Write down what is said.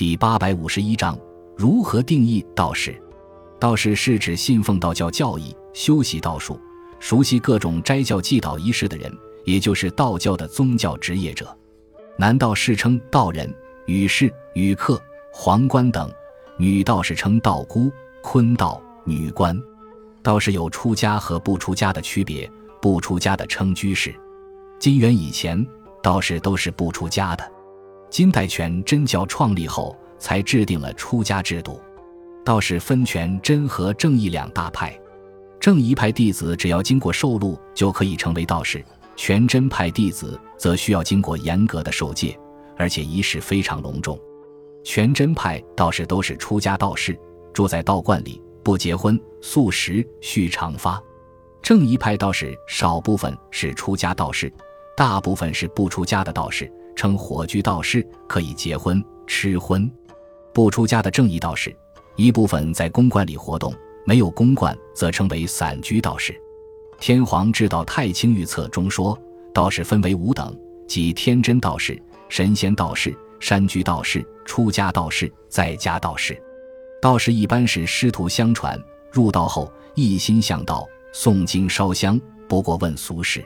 第八百五十一章如何定义道士？道士是指信奉道教教义、修习道术、熟悉各种斋教祭祷仪式的人，也就是道教的宗教职业者。男道士称道人、羽士、羽客、黄官等；女道士称道姑、坤道、女官。道士有出家和不出家的区别，不出家的称居士。金元以前，道士都是不出家的。金代全真教创立后，才制定了出家制度。道士分全真和正义两大派，正一派弟子只要经过受禄就可以成为道士，全真派弟子则需要经过严格的受戒，而且仪式非常隆重。全真派道士都是出家道士，住在道观里，不结婚，素食，续长发。正一派道士少部分是出家道士，大部分是不出家的道士。称火居道士可以结婚吃荤，不出家的正义道士，一部分在公馆里活动，没有公馆则称为散居道士。天皇制道太清御册中说，道士分为五等，即天真道士、神仙道士、山居道士、出家道士、在家道士。道士一般是师徒相传，入道后一心向道，诵经烧香，不过问俗事。